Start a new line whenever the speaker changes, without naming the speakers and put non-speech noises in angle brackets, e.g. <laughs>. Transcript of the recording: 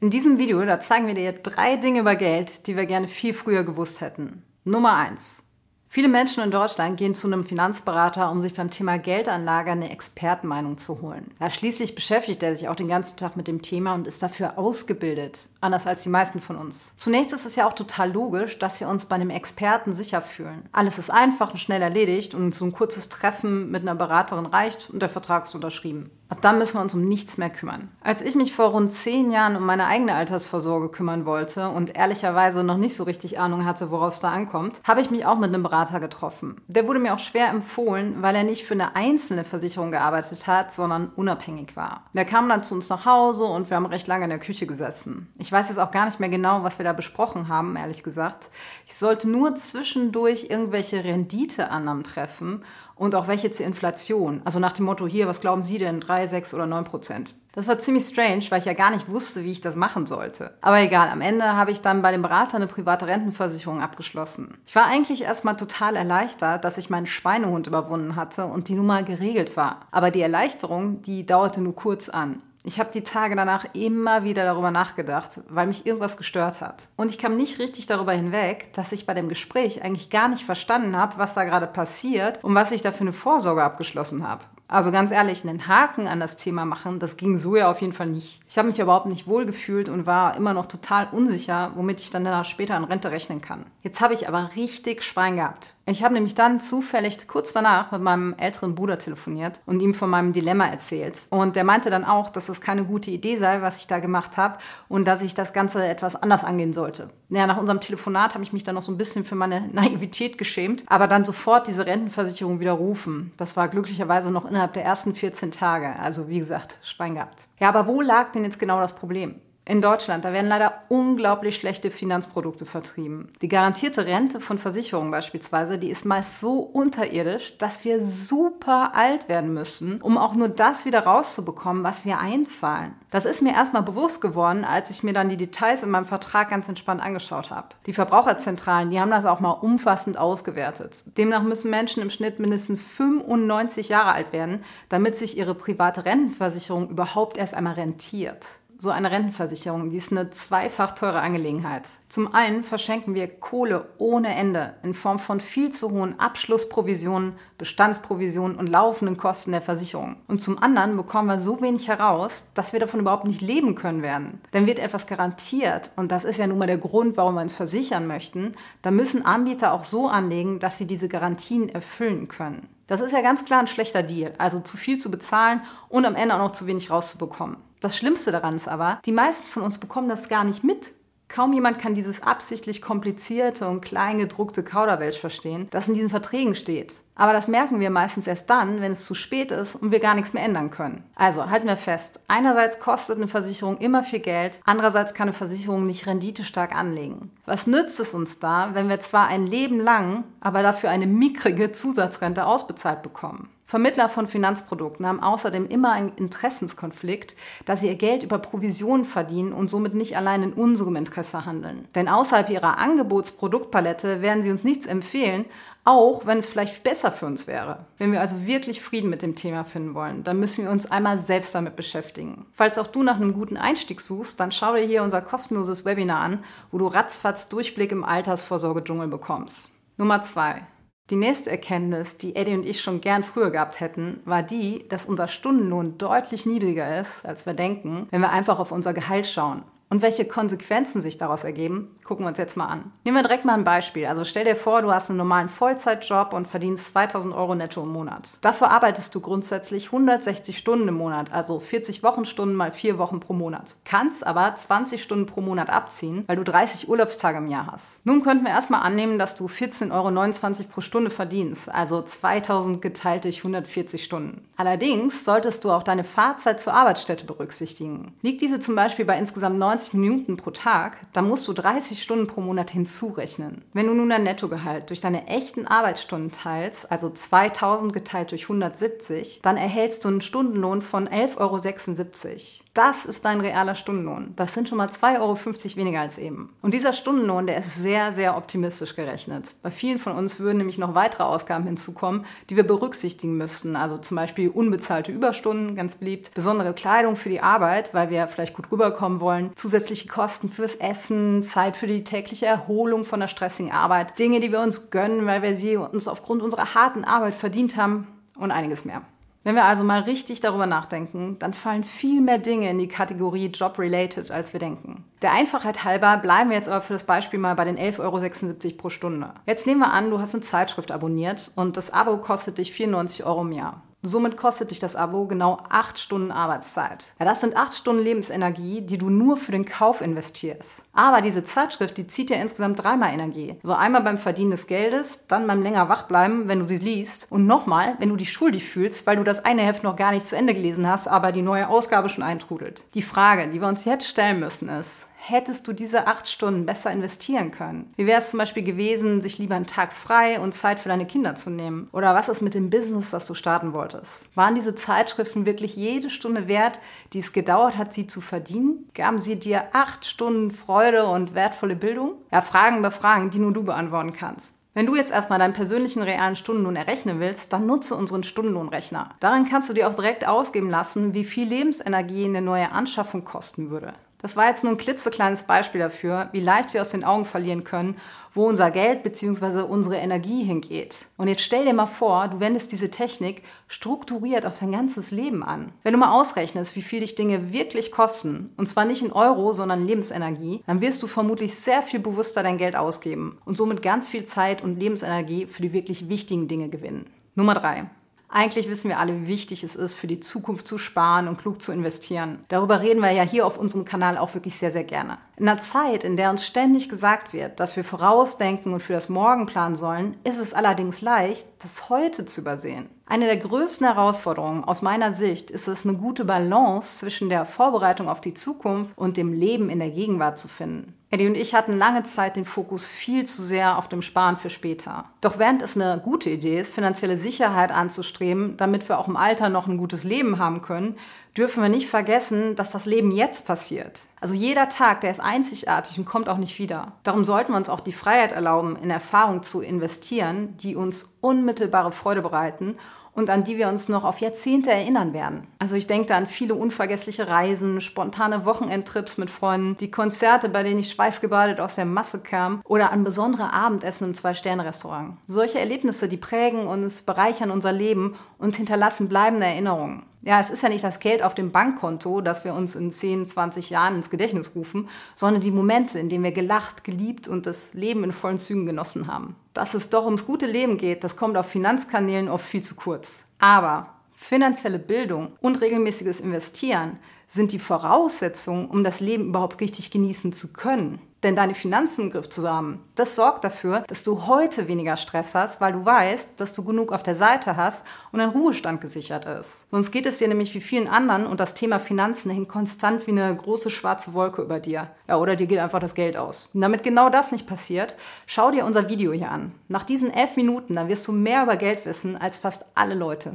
In diesem Video, da zeigen wir dir drei Dinge über Geld, die wir gerne viel früher gewusst hätten. Nummer eins: Viele Menschen in Deutschland gehen zu einem Finanzberater, um sich beim Thema Geldanlage eine Expertenmeinung zu holen. Ja, schließlich beschäftigt er sich auch den ganzen Tag mit dem Thema und ist dafür ausgebildet, anders als die meisten von uns. Zunächst ist es ja auch total logisch, dass wir uns bei einem Experten sicher fühlen. Alles ist einfach und schnell erledigt und so ein kurzes Treffen mit einer Beraterin reicht und der Vertrag ist unterschrieben. Ab dann müssen wir uns um nichts mehr kümmern. Als ich mich vor rund zehn Jahren um meine eigene Altersvorsorge kümmern wollte und ehrlicherweise noch nicht so richtig Ahnung hatte, worauf es da ankommt, habe ich mich auch mit einem Berater getroffen. Der wurde mir auch schwer empfohlen, weil er nicht für eine einzelne Versicherung gearbeitet hat, sondern unabhängig war. Der kam dann zu uns nach Hause und wir haben recht lange in der Küche gesessen. Ich weiß jetzt auch gar nicht mehr genau, was wir da besprochen haben, ehrlich gesagt. Ich sollte nur zwischendurch irgendwelche Renditeannahmen treffen und auch welche zur Inflation. Also nach dem Motto, hier, was glauben Sie denn, 3, 6 oder 9 Prozent? Das war ziemlich strange, weil ich ja gar nicht wusste, wie ich das machen sollte. Aber egal, am Ende habe ich dann bei dem Berater eine private Rentenversicherung abgeschlossen. Ich war eigentlich erstmal total erleichtert, dass ich meinen Schweinehund überwunden hatte und die Nummer geregelt war. Aber die Erleichterung, die dauerte nur kurz an. Ich habe die Tage danach immer wieder darüber nachgedacht, weil mich irgendwas gestört hat. Und ich kam nicht richtig darüber hinweg, dass ich bei dem Gespräch eigentlich gar nicht verstanden habe, was da gerade passiert und was ich da für eine Vorsorge abgeschlossen habe. Also ganz ehrlich, einen Haken an das Thema machen, das ging so ja auf jeden Fall nicht. Ich habe mich überhaupt nicht wohl gefühlt und war immer noch total unsicher, womit ich dann danach später an Rente rechnen kann. Jetzt habe ich aber richtig Schwein gehabt. Ich habe nämlich dann zufällig kurz danach mit meinem älteren Bruder telefoniert und ihm von meinem Dilemma erzählt. Und der meinte dann auch, dass es keine gute Idee sei, was ich da gemacht habe und dass ich das Ganze etwas anders angehen sollte. Ja, nach unserem Telefonat habe ich mich dann noch so ein bisschen für meine <laughs> Naivität geschämt, aber dann sofort diese Rentenversicherung widerrufen. Das war glücklicherweise noch innerhalb der ersten 14 Tage. Also wie gesagt, Schwein gehabt. Ja, aber wo lag denn jetzt genau das Problem? In Deutschland, da werden leider unglaublich schlechte Finanzprodukte vertrieben. Die garantierte Rente von Versicherungen beispielsweise, die ist meist so unterirdisch, dass wir super alt werden müssen, um auch nur das wieder rauszubekommen, was wir einzahlen. Das ist mir erstmal bewusst geworden, als ich mir dann die Details in meinem Vertrag ganz entspannt angeschaut habe. Die Verbraucherzentralen, die haben das auch mal umfassend ausgewertet. Demnach müssen Menschen im Schnitt mindestens 95 Jahre alt werden, damit sich ihre private Rentenversicherung überhaupt erst einmal rentiert so eine Rentenversicherung, die ist eine zweifach teure Angelegenheit. Zum einen verschenken wir Kohle ohne Ende in Form von viel zu hohen Abschlussprovisionen, Bestandsprovisionen und laufenden Kosten der Versicherung. Und zum anderen bekommen wir so wenig heraus, dass wir davon überhaupt nicht leben können werden. Dann wird etwas garantiert und das ist ja nun mal der Grund, warum wir uns versichern möchten. Da müssen Anbieter auch so anlegen, dass sie diese Garantien erfüllen können. Das ist ja ganz klar ein schlechter Deal, also zu viel zu bezahlen und am Ende auch noch zu wenig rauszubekommen. Das Schlimmste daran ist aber, die meisten von uns bekommen das gar nicht mit. Kaum jemand kann dieses absichtlich komplizierte und kleingedruckte Kauderwelsch verstehen, das in diesen Verträgen steht. Aber das merken wir meistens erst dann, wenn es zu spät ist und wir gar nichts mehr ändern können. Also halten wir fest, einerseits kostet eine Versicherung immer viel Geld, andererseits kann eine Versicherung nicht renditestark anlegen. Was nützt es uns da, wenn wir zwar ein Leben lang, aber dafür eine mickrige Zusatzrente ausbezahlt bekommen? Vermittler von Finanzprodukten haben außerdem immer einen Interessenskonflikt, da sie ihr Geld über Provisionen verdienen und somit nicht allein in unserem Interesse handeln. Denn außerhalb ihrer Angebotsproduktpalette werden sie uns nichts empfehlen, auch wenn es vielleicht besser für uns wäre. Wenn wir also wirklich Frieden mit dem Thema finden wollen, dann müssen wir uns einmal selbst damit beschäftigen. Falls auch du nach einem guten Einstieg suchst, dann schau dir hier unser kostenloses Webinar an, wo du ratzfatz Durchblick im Altersvorsorgedschungel bekommst. Nummer zwei. Die nächste Erkenntnis, die Eddie und ich schon gern früher gehabt hätten, war die, dass unser Stundenlohn deutlich niedriger ist, als wir denken, wenn wir einfach auf unser Gehalt schauen. Und welche Konsequenzen sich daraus ergeben, gucken wir uns jetzt mal an. Nehmen wir direkt mal ein Beispiel. Also stell dir vor, du hast einen normalen Vollzeitjob und verdienst 2000 Euro netto im Monat. Dafür arbeitest du grundsätzlich 160 Stunden im Monat, also 40 Wochenstunden mal 4 Wochen pro Monat. Kannst aber 20 Stunden pro Monat abziehen, weil du 30 Urlaubstage im Jahr hast. Nun könnten wir erstmal annehmen, dass du 14,29 Euro pro Stunde verdienst, also 2000 geteilt durch 140 Stunden. Allerdings solltest du auch deine Fahrzeit zur Arbeitsstätte berücksichtigen. Liegt diese zum Beispiel bei insgesamt 90 90 Minuten pro Tag, dann musst du 30 Stunden pro Monat hinzurechnen. Wenn du nun dein Nettogehalt durch deine echten Arbeitsstunden teilst, also 2000 geteilt durch 170, dann erhältst du einen Stundenlohn von 11,76 Euro. Das ist dein realer Stundenlohn. Das sind schon mal 2,50 Euro weniger als eben. Und dieser Stundenlohn, der ist sehr, sehr optimistisch gerechnet. Bei vielen von uns würden nämlich noch weitere Ausgaben hinzukommen, die wir berücksichtigen müssten. Also zum Beispiel unbezahlte Überstunden, ganz beliebt, besondere Kleidung für die Arbeit, weil wir vielleicht gut rüberkommen wollen, zusätzliche Kosten fürs Essen, Zeit für die tägliche Erholung von der stressigen Arbeit, Dinge, die wir uns gönnen, weil wir sie uns aufgrund unserer harten Arbeit verdient haben und einiges mehr. Wenn wir also mal richtig darüber nachdenken, dann fallen viel mehr Dinge in die Kategorie Job-related, als wir denken. Der Einfachheit halber bleiben wir jetzt aber für das Beispiel mal bei den 11,76 Euro pro Stunde. Jetzt nehmen wir an, du hast eine Zeitschrift abonniert und das Abo kostet dich 94 Euro im Jahr. Somit kostet dich das Abo genau acht Stunden Arbeitszeit. Ja, das sind acht Stunden Lebensenergie, die du nur für den Kauf investierst. Aber diese Zeitschrift, die zieht ja insgesamt dreimal Energie. So einmal beim Verdienen des Geldes, dann beim länger wachbleiben, wenn du sie liest und nochmal, wenn du dich schuldig fühlst, weil du das eine Heft noch gar nicht zu Ende gelesen hast, aber die neue Ausgabe schon eintrudelt. Die Frage, die wir uns jetzt stellen müssen, ist, hättest du diese acht Stunden besser investieren können? Wie wäre es zum Beispiel gewesen, sich lieber einen Tag frei und Zeit für deine Kinder zu nehmen? Oder was ist mit dem Business, das du starten wolltest? Waren diese Zeitschriften wirklich jede Stunde wert, die es gedauert hat, sie zu verdienen? Gaben sie dir acht Stunden Freude und wertvolle Bildung? Ja, Fragen über Fragen, die nur du beantworten kannst. Wenn du jetzt erstmal deinen persönlichen realen Stundenlohn errechnen willst, dann nutze unseren Stundenlohnrechner. Darin kannst du dir auch direkt ausgeben lassen, wie viel Lebensenergie eine neue Anschaffung kosten würde. Das war jetzt nur ein klitzekleines Beispiel dafür, wie leicht wir aus den Augen verlieren können, wo unser Geld bzw. unsere Energie hingeht. Und jetzt stell dir mal vor, du wendest diese Technik strukturiert auf dein ganzes Leben an. Wenn du mal ausrechnest, wie viel dich Dinge wirklich kosten, und zwar nicht in Euro, sondern Lebensenergie, dann wirst du vermutlich sehr viel bewusster dein Geld ausgeben und somit ganz viel Zeit und Lebensenergie für die wirklich wichtigen Dinge gewinnen. Nummer drei. Eigentlich wissen wir alle, wie wichtig es ist, für die Zukunft zu sparen und klug zu investieren. Darüber reden wir ja hier auf unserem Kanal auch wirklich sehr, sehr gerne. In einer Zeit, in der uns ständig gesagt wird, dass wir vorausdenken und für das Morgen planen sollen, ist es allerdings leicht, das heute zu übersehen. Eine der größten Herausforderungen aus meiner Sicht ist es, eine gute Balance zwischen der Vorbereitung auf die Zukunft und dem Leben in der Gegenwart zu finden. Eddie und ich hatten lange Zeit den Fokus viel zu sehr auf dem Sparen für später. Doch während es eine gute Idee ist, finanzielle Sicherheit anzustreben, damit wir auch im Alter noch ein gutes Leben haben können, dürfen wir nicht vergessen, dass das Leben jetzt passiert. Also jeder Tag, der ist einzigartig und kommt auch nicht wieder. Darum sollten wir uns auch die Freiheit erlauben, in Erfahrungen zu investieren, die uns unmittelbare Freude bereiten und an die wir uns noch auf Jahrzehnte erinnern werden. Also ich denke da an viele unvergessliche Reisen, spontane Wochenendtrips mit Freunden, die Konzerte, bei denen ich schweißgebadet aus der Masse kam oder an besondere Abendessen im Zwei-Sterne-Restaurant. Solche Erlebnisse, die prägen uns, bereichern unser Leben und hinterlassen bleibende Erinnerungen. Ja, es ist ja nicht das Geld auf dem Bankkonto, das wir uns in 10, 20 Jahren ins Gedächtnis rufen, sondern die Momente, in denen wir gelacht, geliebt und das Leben in vollen Zügen genossen haben. Dass es doch ums gute Leben geht, das kommt auf Finanzkanälen oft viel zu kurz. Aber finanzielle Bildung und regelmäßiges Investieren sind die Voraussetzungen, um das Leben überhaupt richtig genießen zu können denn deine Finanzen im Griff zu haben. Das sorgt dafür, dass du heute weniger Stress hast, weil du weißt, dass du genug auf der Seite hast und ein Ruhestand gesichert ist. Sonst geht es dir nämlich wie vielen anderen und das Thema Finanzen hängt konstant wie eine große schwarze Wolke über dir. Ja, oder dir geht einfach das Geld aus. Und damit genau das nicht passiert, schau dir unser Video hier an. Nach diesen elf Minuten, da wirst du mehr über Geld wissen als fast alle Leute.